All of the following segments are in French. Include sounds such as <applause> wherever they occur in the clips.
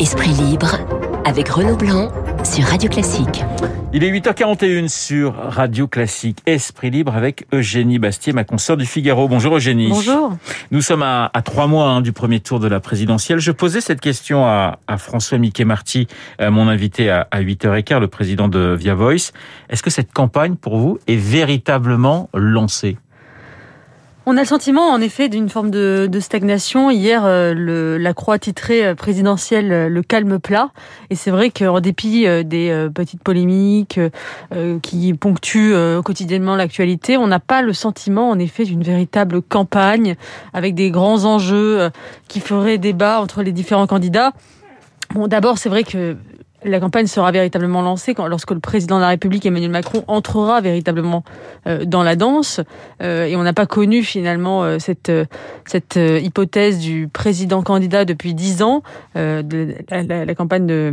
Esprit libre avec Renaud Blanc sur Radio Classique. Il est 8h41 sur Radio Classique Esprit libre avec Eugénie Bastier, ma consoeur du Figaro. Bonjour Eugénie. Bonjour. Nous sommes à, trois mois hein, du premier tour de la présidentielle. Je posais cette question à, François Mickey Marty, euh, mon invité à, à 8h15, le président de Via Voice. Est-ce que cette campagne pour vous est véritablement lancée? On a le sentiment, en effet, d'une forme de, stagnation. Hier, euh, la croix titrée euh, présidentielle, euh, le calme plat. Et c'est vrai qu'en dépit des petites polémiques qui ponctuent quotidiennement l'actualité, on n'a pas le sentiment, en effet, d'une véritable campagne avec des grands enjeux qui feraient débat entre les différents candidats. Bon, d'abord, c'est vrai que la campagne sera véritablement lancée quand, lorsque le président de la République, Emmanuel Macron, entrera véritablement euh, dans la danse. Euh, et on n'a pas connu finalement euh, cette, cette hypothèse du président candidat depuis dix ans, de la, campagne de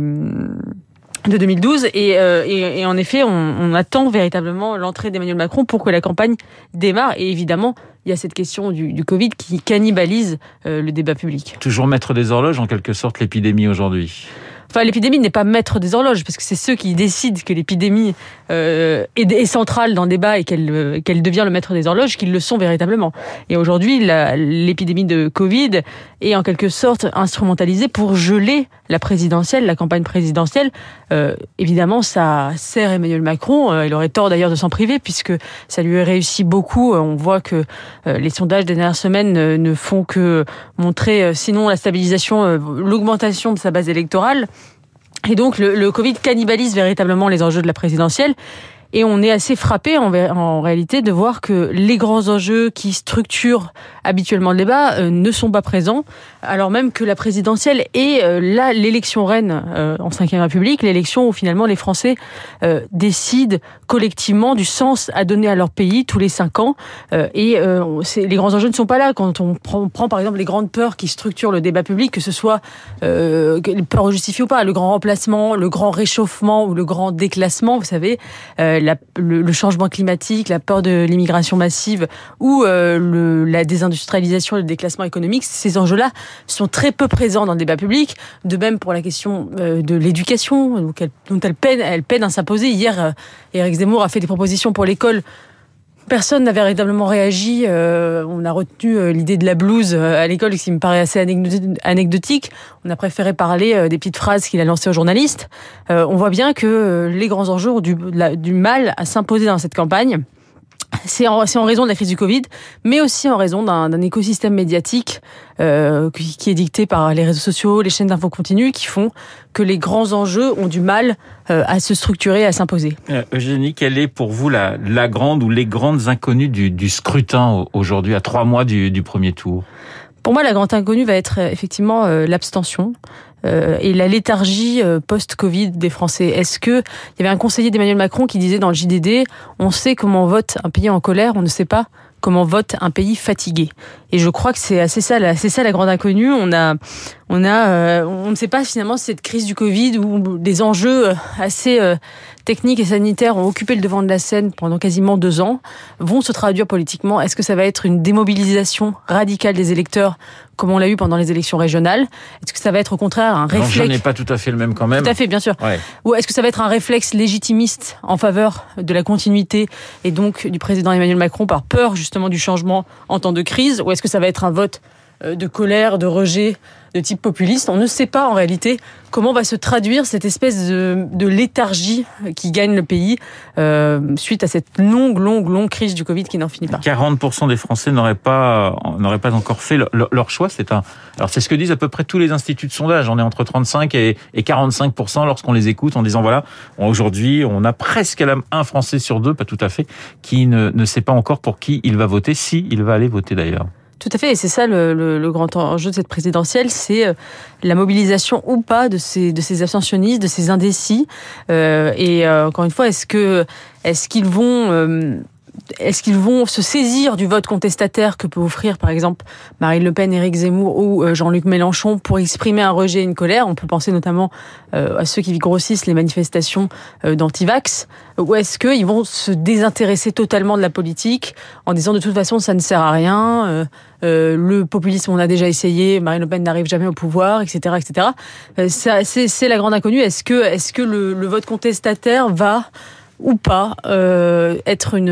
de 2012 et, et, et en effet on, on attend véritablement l'entrée d'Emmanuel Macron pour que la campagne démarre et évidemment il y a cette question du, du Covid qui cannibalise le débat public. Toujours mettre des horloges en quelque sorte l'épidémie aujourd'hui. Enfin, l'épidémie n'est pas maître des horloges, parce que c'est ceux qui décident que l'épidémie euh, est, est, centrale dans le débat et qu'elle euh, qu'elle devient le maître des horloges, qu'ils le sont véritablement. Et aujourd'hui, l'épidémie de Covid est en quelque sorte instrumentalisée pour geler la présidentielle, la campagne présidentielle. Euh, évidemment, ça sert Emmanuel Macron. Euh, il aurait tort d'ailleurs de s'en priver, puisque ça lui a réussi beaucoup. On voit que les sondages des dernières semaines ne font que montrer, sinon la stabilisation, l'augmentation de sa base électorale. Et donc le, Covid cannibalise véritablement les enjeux de la présidentielle. Et on est assez frappé en, réalité de voir que les grands enjeux qui structurent habituellement le débat euh, ne sont pas présents, alors même que la présidentielle est euh, là l'élection reine euh, en Ve République, l'élection où finalement les Français décident collectivement du sens à donner à leur pays tous les cinq ans. et les grands enjeux ne sont pas là quand on prend, on prend, par exemple les grandes peurs qui structurent le débat public, que ce soit les peurs justifiées ou pas, le grand remplacement, le grand réchauffement ou le grand déclassement, vous savez le, changement climatique, la peur de l'immigration massive ou euh, la désindustrialisation le déclassement économique, ces enjeux-là sont très peu présents dans le débat public. De même pour la question euh, de l'éducation, dont elle peine, elle peine à s'imposer. Hier, euh, Éric Zemmour a fait des propositions pour l'école Personne n'a véritablement réagi. Euh, on a retenu euh, l'idée de la blouse euh, à l'école, ce qui me paraît assez anecdotique. On a préféré parler des petites phrases qu'il a lancées aux journalistes. on voit bien que les grands enjeux ont du, du mal à s'imposer dans cette campagne. C'est en, raison de la crise du Covid, mais aussi en raison d'un écosystème médiatique euh, qui, est dicté par les réseaux sociaux, les chaînes d'infos continues, qui font que les grands enjeux ont du mal euh, à se structurer, à s'imposer. Euh, Eugénie, quelle est pour vous la, grande ou les grandes inconnues du, scrutin aujourd'hui, à trois mois du premier tour? Pour moi, la grande inconnue va être euh, effectivement euh, l'abstention euh, et la léthargie post-Covid des Français. Est-ce que il y avait un conseiller d'Emmanuel Macron qui disait dans le JDD, on sait comment vote un pays en colère, on ne sait pas comment vote un pays fatigué. Et je crois que c'est assez ça, ça la grande inconnue. On a, on a, on ne sait pas finalement si cette crise du Covid ou des enjeux assez techniques et sanitaires ont occupé le devant de la scène pendant quasiment deux ans, vont se traduire politiquement. Est-ce que ça va être une démobilisation radicale des électeurs, comme on l'a eu pendant les élections régionales? Est-ce que ça va être au contraire un réflexe? pas tout à fait le même quand même. Tout à fait, bien sûr. Ou est-ce que ça va être un réflexe légitimiste en faveur de la continuité et donc du président Emmanuel Macron par peur justement du changement en temps de crise? Ou est-ce que ça va être un vote euh, de colère, de rejet de type populiste. On ne sait pas en réalité comment va se traduire cette espèce de, léthargie qui gagne le pays euh, suite à cette longue, longue, longue crise du Covid qui n'en finit pas. 40% des Français n'auraient pas, n'auraient pas encore fait leur, choix. C'est un, alors c'est ce que disent à peu près tous les instituts de sondage. On est entre 35 et, 45% lorsqu'on les écoute en disant voilà, aujourd'hui on a presque un Français sur deux, pas tout à fait, qui ne, ne sait pas encore pour qui il va voter, si il va aller voter d'ailleurs. Tout à fait, et c'est ça le, grand enjeu de cette présidentielle, c'est euh, la mobilisation ou pas de ces, de ces abstentionnistes, de ces indécis. Euh, et euh, encore une fois, est-ce que est-ce qu'ils vont est-ce qu'ils vont se saisir du vote contestataire que peut offrir, par exemple, Marine Le Pen, Éric Zemmour ou euh, Jean-Luc Mélenchon pour exprimer un rejet, une colère? On peut penser notamment à ceux qui grossissent les manifestations d'antivax. Ou est-ce qu'ils vont se désintéresser totalement de la politique en disant de toute façon ça ne sert à rien, le populisme on a déjà essayé, Marine Le Pen n'arrive jamais au pouvoir, etc., etc. c'est la grande inconnue. Est-ce que, est-ce que le vote contestataire va ou pas euh, être une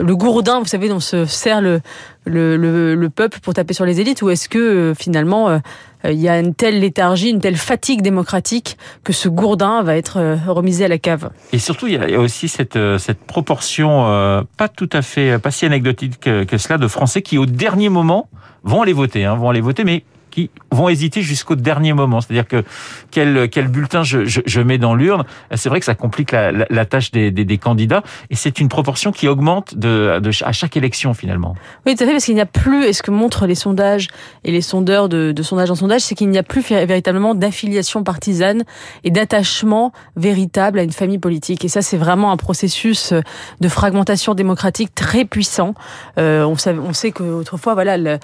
le gourdin, vous savez, dont se sert le, le, le, peuple pour taper sur les élites, ou est-ce que euh, finalement euh, il y a une telle léthargie, une telle fatigue démocratique que ce gourdin va être euh, remisé à la cave? Et surtout, il y a aussi cette, cette proportion pas tout à fait, pas si anecdotique que, que, cela, de Français qui au dernier moment vont aller voter, hein, vont aller voter, mais qui vont hésiter jusqu'au dernier moment. C'est-à-dire que quel, quel bulletin je, je, je mets dans l'urne, c'est vrai que ça complique la, la, tâche des, des, des, candidats et c'est une proportion qui augmente de, de, à chaque élection finalement. Oui, tout à fait, parce qu'il n'y a plus, et ce que montrent les sondages et les sondeurs de, de sondage en sondage, c'est qu'il n'y a plus véritablement d'affiliation partisane et d'attachement véritable à une famille politique. Et ça, c'est vraiment un processus de fragmentation démocratique très puissant. Euh, on, sait, on sait qu'autrefois, voilà, le,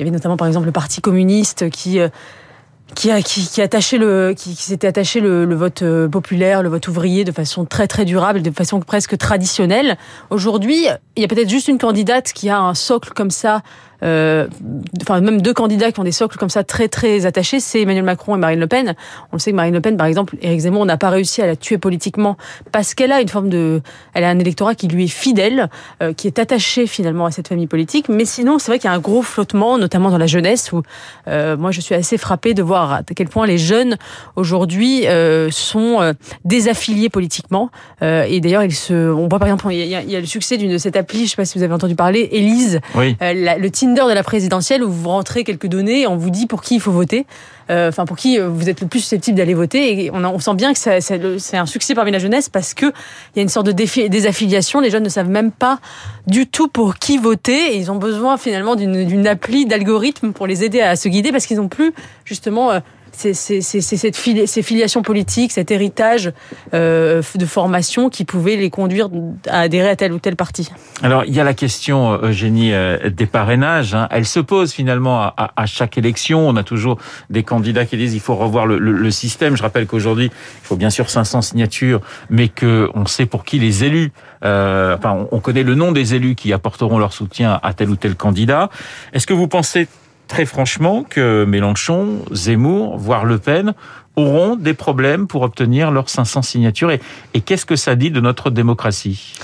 il y avait notamment par exemple le Parti communiste qui euh, qui a qui, qui attaché le qui, s'était attaché le, vote euh, populaire, le vote ouvrier de façon très très durable, de façon presque traditionnelle. Aujourd'hui, il y a peut-être juste une candidate qui a un socle comme ça enfin même deux candidats qui ont des socles comme ça très très attachés, c'est Emmanuel Macron et Marine Le Pen. On sait que Marine Le Pen, par exemple, Éric Zemmour n'a pas réussi à la tuer politiquement parce qu'elle a une forme de, elle a un électorat qui lui est fidèle, euh, qui est attaché finalement à cette famille politique. Mais sinon, c'est vrai qu'il y a un gros flottement, notamment dans la jeunesse, où euh, moi je suis assez frappée de voir à quel point les jeunes aujourd'hui euh, sont euh, désaffiliés politiquement. Euh, et d'ailleurs, ils se, on voit par exemple, il y a, il y a le succès d'une de cette appli, je sais pas si vous avez entendu parler, Elise, oui. la, le de la présidentielle où vous rentrez quelques données et on vous dit pour qui il faut voter, euh, enfin pour qui vous êtes le plus susceptible d'aller voter. Et on sent bien que c'est un succès parmi la jeunesse parce que il y a une sorte de désaffiliation. Les jeunes ne savent même pas du tout pour qui voter et ils ont besoin finalement d'une appli d'algorithme pour les aider à se guider parce qu'ils n'ont plus justement euh, c'est ces filiations politiques, cet héritage euh, de formation qui pouvait les conduire à adhérer à tel ou tel parti. Alors il y a la question, euh, Eugénie, euh, des parrainages. Hein. Elle se pose finalement à, chaque élection. On a toujours des candidats qui disent il faut revoir le, système. Je rappelle qu'aujourd'hui il faut bien sûr 500 signatures, mais que on sait pour qui les élus. Enfin, on connaît le nom des élus qui apporteront leur soutien à tel ou tel candidat. Est-ce que vous pensez très franchement que Mélenchon, Zemmour, voire Le Pen auront des problèmes pour obtenir leurs 500 signatures. Et, qu'est-ce que ça dit de notre démocratie?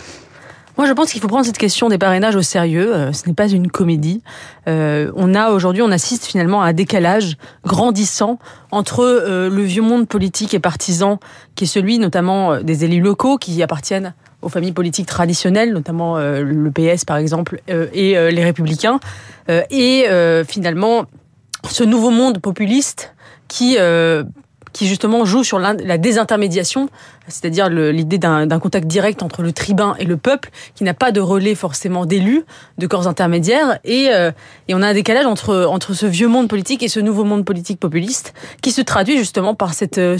Moi, je pense qu'il faut prendre cette question des parrainages au sérieux. Euh, ce n'est pas une comédie. Euh, on a aujourd'hui, on assiste finalement à un décalage grandissant entre euh, le vieux monde politique et partisan, qui est celui notamment des élus locaux qui appartiennent aux familles politiques traditionnelles, notamment euh, le PS par exemple, euh, et euh, les Républicains, et finalement ce nouveau monde populiste qui qui justement joue sur la désintermédiation c'est-à-dire l'idée d'un contact direct entre le tribun et le peuple, qui n'a pas de relais forcément d'élus, de corps intermédiaires, et, euh, et on a un décalage entre, entre ce vieux monde politique et ce nouveau monde politique populiste, qui se traduit justement par cette, euh,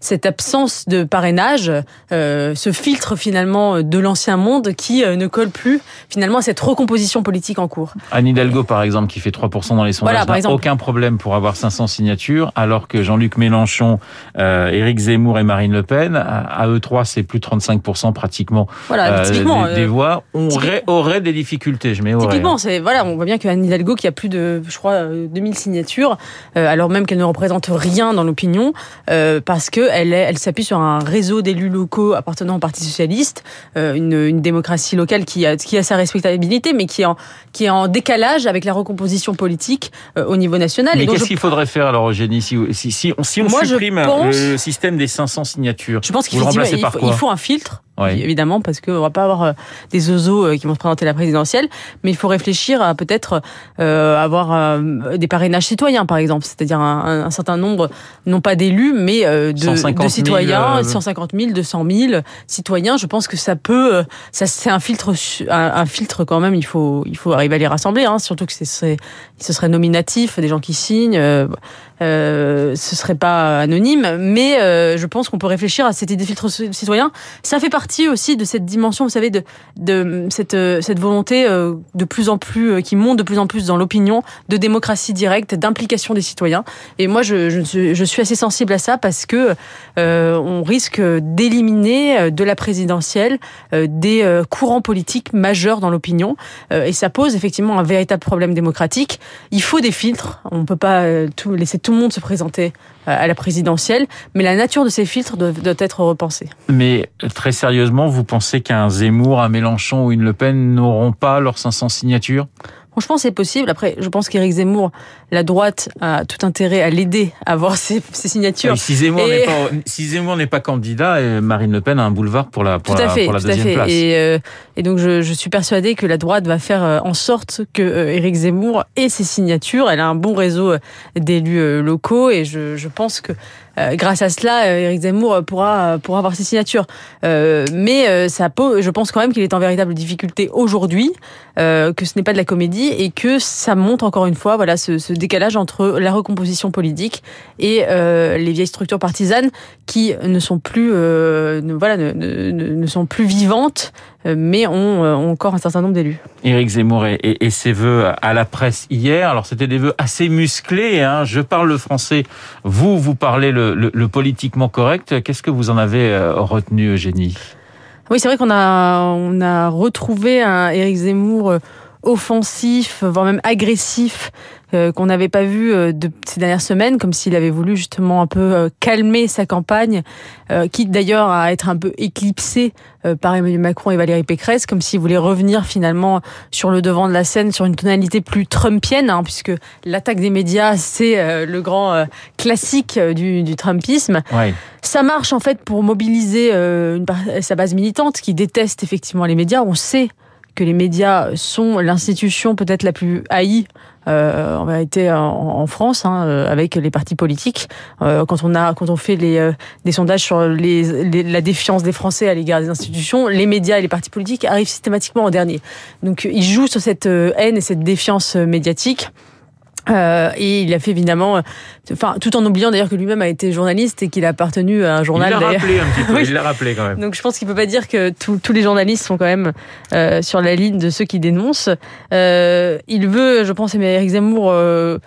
cette absence de parrainage, euh, ce filtre finalement de l'ancien monde qui ne colle plus finalement à cette recomposition politique en cours. Anne Hidalgo, par exemple, qui fait 3% dans les sondages, voilà, n'a aucun problème pour avoir 500 signatures, alors que Jean-Luc Mélenchon, euh, Éric Zemmour et Marine Le Pen à eux 3 c'est plus de 35% pratiquement voilà, euh, des, des, voix. On aurait, aurait, des difficultés, je mets aurait. Typiquement, c'est, voilà, on voit bien qu'Anne Hidalgo, qui a plus de, je crois, 2000 signatures, euh, alors même qu'elle ne représente rien dans l'opinion, euh, parce que elle, elle s'appuie sur un réseau d'élus locaux appartenant au Parti Socialiste, une, une, démocratie locale qui a, qui a sa respectabilité, mais qui est en, qui est en décalage avec la recomposition politique au niveau national. Mais qu'est-ce je... qu'il faudrait faire alors, Eugénie, si, si, si, si on Moi, supprime pense... le système des 500 signatures? Je pense qu'il faut, il faut, il faut un filtre oui. évidemment, parce qu'on va pas avoir euh, des oiseaux euh, qui vont se présenter la présidentielle, mais il faut réfléchir à peut-être euh, avoir euh, des parrainages citoyens, par exemple, c'est-à-dire un, un, certain nombre, non pas d'élus, mais euh, de, 000, de, citoyens, 150 000, 200 000 citoyens. Je pense que ça peut, ça c'est un filtre, un, un, filtre quand même. Il faut, il faut arriver à les rassembler, hein, surtout que ce serait, ce serait nominatif, des gens qui signent. Euh, ce serait pas anonyme, mais je pense qu'on peut réfléchir à cette idée de filtre citoyen. Ça fait partie aussi de cette dimension, vous savez, de, de cette, volonté de plus en plus, qui monte de plus en plus dans l'opinion, de démocratie directe, d'implication des citoyens. Et moi, je, suis assez sensible à ça parce que on risque d'éliminer de la présidentielle des courants politiques majeurs dans l'opinion. et ça pose effectivement un véritable problème démocratique. Il faut des filtres. On ne peut pas laisser tout le monde se présenter à la présidentielle, mais la nature de ces filtres doit, doit être repensée. Mais très sérieusement, vous pensez qu'un Zemmour, un Mélenchon ou une Le Pen n'auront pas leurs 500 signatures? Franchement, c'est possible. Après, je pense qu'Éric Zemmour, la droite a tout intérêt à l'aider à avoir <laughs> ses, signatures. si Zemmour n'est pas, si n'est pas candidat, euh, Marine Le Pen a un boulevard pour la, pour tout la, à fait, pour la tout deuxième à fait. place. Et, euh, et donc, je, je, suis persuadée que la droite va faire euh, en sorte que Éric Zemmour ait ses signatures. Elle a un bon réseau d'élus locaux et je, je pense que grâce à cela, Éric Zemmour pourra, pourra avoir ses signatures. mais ça peut, je pense quand même qu'il est en véritable difficulté aujourd'hui, que ce n'est pas de la comédie et que ça montre encore une fois voilà, ce, ce décalage entre la recomposition politique et euh, les vieilles structures partisanes qui ne sont plus, euh, ne, voilà, ne, ne, ne, sont plus vivantes, mais ont, ont, encore un certain nombre d'élus. Éric Zemmour et, et, et, ses vœux à la presse hier. Alors c'était des vœux assez musclés. Hein. Je parle le français, vous vous parlez le, le, le politiquement correct. Qu'est-ce que vous en avez retenu, Eugénie? Oui, c'est vrai qu'on a on a retrouvé un Éric Zemmour offensif, voire même agressif, euh, qu'on n'avait pas vu euh, de ces dernières semaines, comme s'il avait voulu justement un peu euh, calmer sa campagne, quitte d'ailleurs à être un peu éclipsé par Emmanuel Macron et Valérie Pécresse, comme s'il voulait revenir finalement sur le devant de la scène, sur une tonalité plus trumpienne, hein, puisque l'attaque des médias, c'est le grand classique du, du Trumpisme. Ouais. Ça marche en fait pour mobiliser une, sa base militante qui déteste effectivement les médias. On sait que les médias sont l'institution peut-être la plus haïe euh, en en, France hein, avec les partis politiques. Euh, quand on a quand on fait les euh, des sondages sur la défiance des Français à l'égard des institutions, les médias et les partis politiques arrivent systématiquement en dernier. Donc ils jouent sur cette haine et cette défiance médiatique. Euh, et il a fait évidemment, enfin tout en oubliant d'ailleurs que lui-même a été journaliste et qu'il a appartenu à un journal. Il l'a rappelé un petit peu. <laughs> oui. Il l'a rappelé quand même. Donc je pense qu'il peut pas dire que tous les journalistes sont quand même euh, sur la ligne de ceux qui dénoncent. Euh, il veut, je pense, Éric Zemmour euh,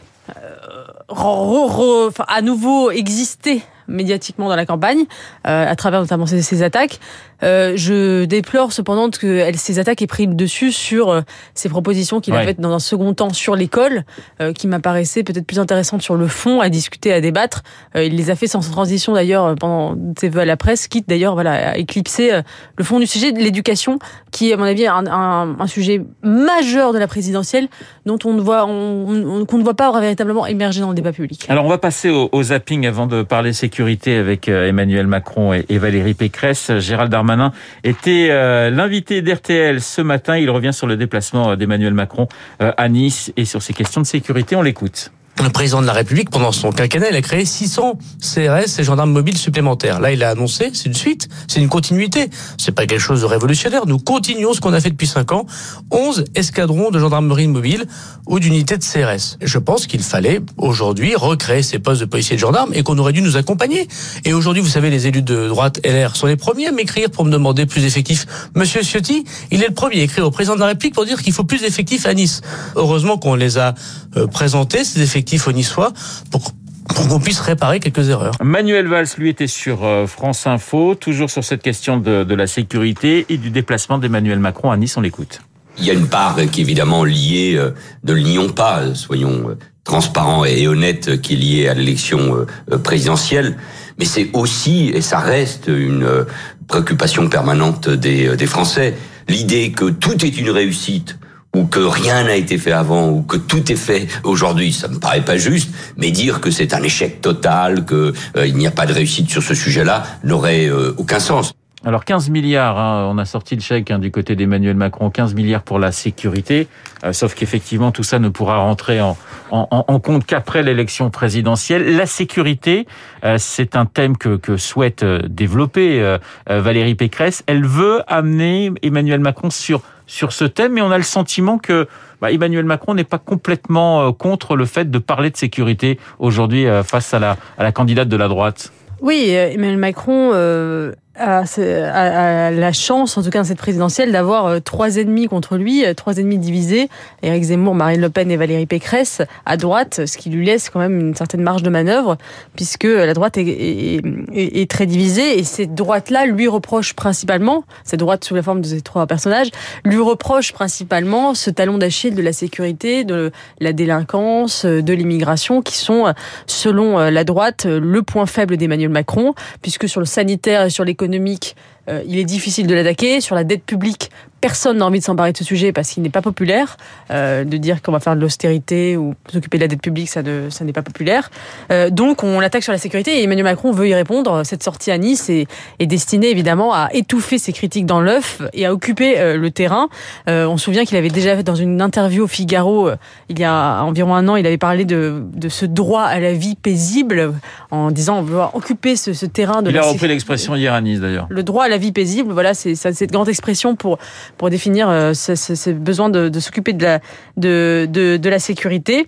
re, re, enfin, à nouveau exister médiatiquement dans la campagne, euh, à travers notamment ces, ces attaques. Euh, je déplore cependant que elle, ces attaques aient pris le dessus sur euh, ces propositions qu'il Ouais. a faites dans un second temps sur l'école, euh, qui m'apparaissaient peut-être plus intéressantes sur le fond, à discuter, à débattre. Euh, il les a fait sans transition d'ailleurs pendant ses vœux à la presse, quitte d'ailleurs voilà, à éclipser le fond du sujet de l'éducation, qui est à mon avis un, un, un sujet majeur de la présidentielle, dont on ne voit, on, on- qu'on ne voit pas véritablement émerger dans le débat public. Alors on va passer au, au zapping avant de parler sécurité avec euh, Emmanuel Macron et, Valérie Pécresse. Gérald Darmanin était euh, l'invité d'RTL ce matin. Il revient sur le déplacement euh, d'Emmanuel Macron à Nice et sur ces questions de sécurité. On l'écoute. Le président de la République, pendant son quinquennat, il a créé 600 CRS et gendarmes mobiles supplémentaires. Là, il a annoncé, c'est une suite, c'est une continuité. C'est pas quelque chose de révolutionnaire. Nous continuons ce qu'on a fait depuis 5 ans. 11 escadrons de gendarmerie mobile ou d'unités de CRS. Je pense qu'il fallait aujourd'hui recréer ces postes de policiers et de gendarmes et qu'on aurait dû nous accompagner. Et aujourd'hui, vous savez, les élus de droite LR sont les premiers à m'écrire pour me demander plus d'effectifs. Monsieur Ciotti, il est le premier à écrire au président de la République pour dire qu'il faut plus d'effectifs à Nice. Heureusement qu'on les a euh, présentés, ces effectifs au Niçois, pour, pour qu'on puisse réparer quelques erreurs. Manuel Valls, lui, était sur euh, France Info, toujours sur cette question de, de la sécurité et du déplacement d'Emmanuel Macron à Nice. On l'écoute. Il y a une part qui est évidemment liée, euh, ne le nions pas, euh, soyons euh, transparents et honnêtes, euh, qui est liée à l'élection euh, euh, présidentielle. Mais c'est aussi, et ça reste, une euh, préoccupation permanente des, euh, des Français. L'idée que tout est une réussite ou que rien n'a été fait avant, ou que tout est fait aujourd'hui, ça me paraît pas juste, mais dire que c'est un échec total, que euh, il n'y a pas de réussite sur ce sujet-là, n'aurait euh, aucun sens. Alors 15 milliards, hein, on a sorti le chèque hein, du côté d'Emmanuel Macron, 15 milliards pour la sécurité, euh, sauf qu'effectivement tout ça ne pourra rentrer en, en, en compte qu'après l'élection présidentielle. La sécurité, euh, c'est un thème que, que souhaite euh, développer euh, euh, Valérie Pécresse. Elle veut amener Emmanuel Macron sur sur ce thème, mais on a le sentiment que bah, Emmanuel Macron n'est pas complètement euh, contre le fait de parler de sécurité aujourd'hui face à la, à la candidate de la droite. Oui, Emmanuel Macron euh, a, a, a, la chance, en tout cas dans cette présidentielle, d'avoir euh, trois ennemis contre lui, euh, trois ennemis divisés, Éric Zemmour, Marine Le Pen et Valérie Pécresse, à droite, ce qui lui laisse quand même une certaine marge de manœuvre, puisque la droite est, est, est, est très divisée, et cette droite-là lui reproche principalement, cette droite sous la forme de ces trois personnages, lui reproche principalement ce talon d'Achille de la sécurité, de la délinquance, de l'immigration, qui sont, selon la droite, le point faible d'Emmanuel Macron, puisque sur le sanitaire et sur l'économique, euh, il est difficile de l'attaquer. Sur la dette publique, personne n'a envie de s'emparer de ce sujet parce qu'il n'est pas populaire. Euh, de dire qu'on va faire de l'austérité ou s'occuper de la dette publique, ça, de, ça n'est pas populaire. Euh, donc on l'attaque sur la sécurité et Emmanuel Macron veut y répondre. Cette sortie à Nice est, est destinée évidemment à étouffer ses critiques dans l'œuf et à occuper le terrain. On se souvient qu'il avait déjà fait dans une interview au Figaro il y a environ un an, il avait parlé de, de ce droit à la vie paisible en disant on veut occuper ce, ce terrain de il la a repris l'expression hier à Nice d'ailleurs. Le droit à la vie paisible, voilà, c'est cette grande expression pour pour définir euh, ce, besoin de, s'occuper de la de, de, la sécurité.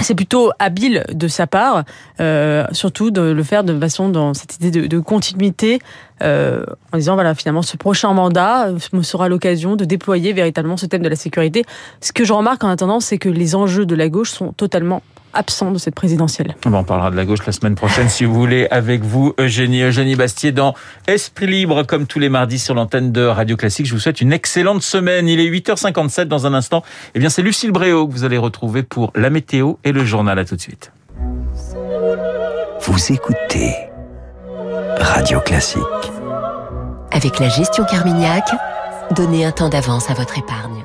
C'est plutôt habile de sa part, euh, surtout de le faire de façon dans cette idée de, continuité, euh, en disant voilà finalement ce prochain mandat me sera l'occasion de déployer véritablement ce thème de la sécurité. Ce que je remarque en attendant, c'est que les enjeux de la gauche sont totalement absent de cette présidentielle. Bon, on parlera de la gauche la semaine prochaine, si vous voulez, avec vous, Eugénie, Eugénie Bastier, dans Esprit Libre, comme tous les mardis sur l'antenne de Radio Classique. Je vous souhaite une excellente semaine. Il est 8h57 dans un instant. Eh bien, c'est Lucille Bréau que vous allez retrouver pour la météo et le journal. À tout de suite. Vous écoutez Radio Classique. Avec la gestion Carmignac, donnez un temps d'avance à votre épargne.